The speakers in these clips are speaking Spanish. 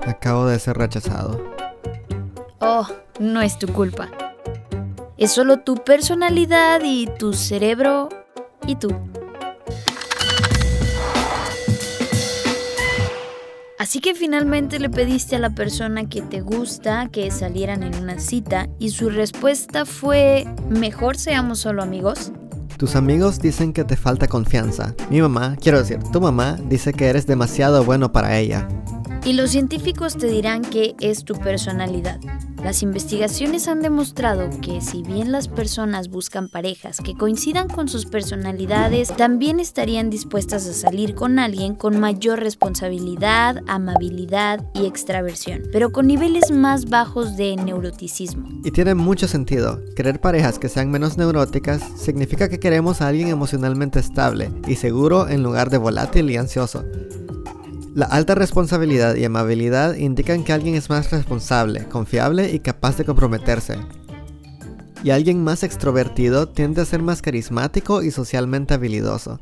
Acabo de ser rechazado. Oh, no es tu culpa. Es solo tu personalidad y tu cerebro y tú. Así que finalmente le pediste a la persona que te gusta que salieran en una cita y su respuesta fue, mejor seamos solo amigos. Tus amigos dicen que te falta confianza. Mi mamá, quiero decir, tu mamá dice que eres demasiado bueno para ella. Y los científicos te dirán que es tu personalidad. Las investigaciones han demostrado que si bien las personas buscan parejas que coincidan con sus personalidades, también estarían dispuestas a salir con alguien con mayor responsabilidad, amabilidad y extraversión, pero con niveles más bajos de neuroticismo. Y tiene mucho sentido. Querer parejas que sean menos neuróticas significa que queremos a alguien emocionalmente estable y seguro en lugar de volátil y ansioso. La alta responsabilidad y amabilidad indican que alguien es más responsable, confiable y capaz de comprometerse. Y alguien más extrovertido tiende a ser más carismático y socialmente habilidoso.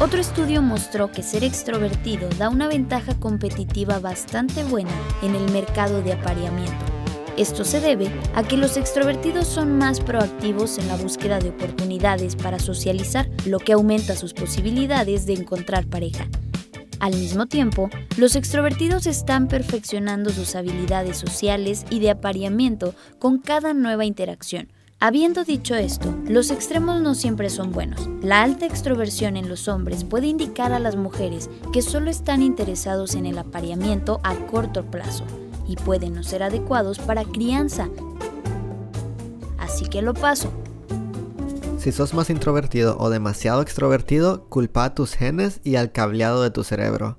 Otro estudio mostró que ser extrovertido da una ventaja competitiva bastante buena en el mercado de apareamiento. Esto se debe a que los extrovertidos son más proactivos en la búsqueda de oportunidades para socializar, lo que aumenta sus posibilidades de encontrar pareja. Al mismo tiempo, los extrovertidos están perfeccionando sus habilidades sociales y de apareamiento con cada nueva interacción. Habiendo dicho esto, los extremos no siempre son buenos. La alta extroversión en los hombres puede indicar a las mujeres que solo están interesados en el apareamiento a corto plazo y pueden no ser adecuados para crianza. Así que lo paso, si sos más introvertido o demasiado extrovertido, culpa a tus genes y al cableado de tu cerebro.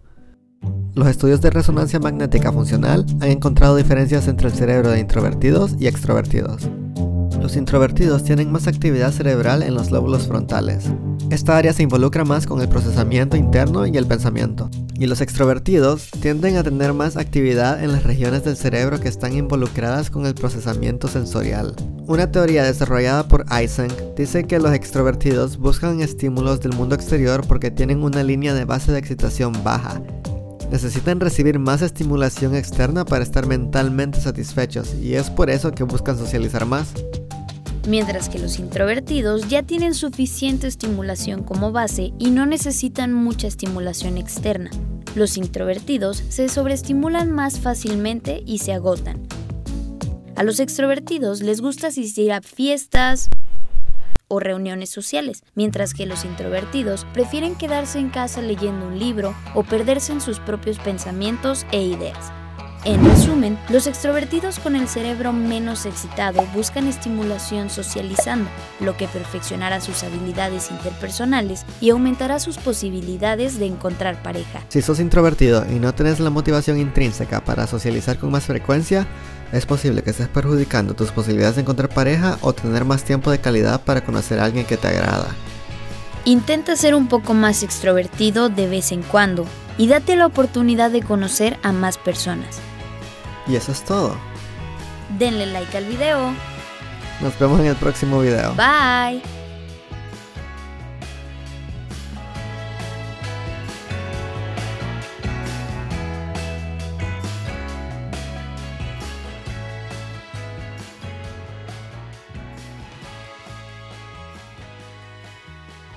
Los estudios de resonancia magnética funcional han encontrado diferencias entre el cerebro de introvertidos y extrovertidos. Los introvertidos tienen más actividad cerebral en los lóbulos frontales. Esta área se involucra más con el procesamiento interno y el pensamiento. Y los extrovertidos tienden a tener más actividad en las regiones del cerebro que están involucradas con el procesamiento sensorial. Una teoría desarrollada por Eysenck dice que los extrovertidos buscan estímulos del mundo exterior porque tienen una línea de base de excitación baja necesitan recibir más estimulación externa para estar mentalmente satisfechos y es por eso que buscan socializar más mientras que los introvertidos ya tienen suficiente estimulación como base y no necesitan mucha estimulación externa. Los introvertidos se sobreestimulan más fácilmente y se agotan. A los extrovertidos les gusta asistir a fiestas o reuniones sociales, mientras que los introvertidos prefieren quedarse en casa leyendo un libro o perderse en sus propios pensamientos e ideas. En resumen, los extrovertidos con el cerebro menos excitado buscan estimulación socializando, lo que perfeccionará sus habilidades interpersonales y aumentará sus posibilidades de encontrar pareja. Si sos introvertido y no tenés la motivación intrínseca para socializar con más frecuencia, es posible que estés perjudicando tus posibilidades de encontrar pareja o tener más tiempo de calidad para conocer a alguien que te agrada. Intenta ser un poco más extrovertido de vez en cuando y date la oportunidad de conocer a más personas. Y eso es todo. Denle like al video. Nos vemos en el próximo video. Bye.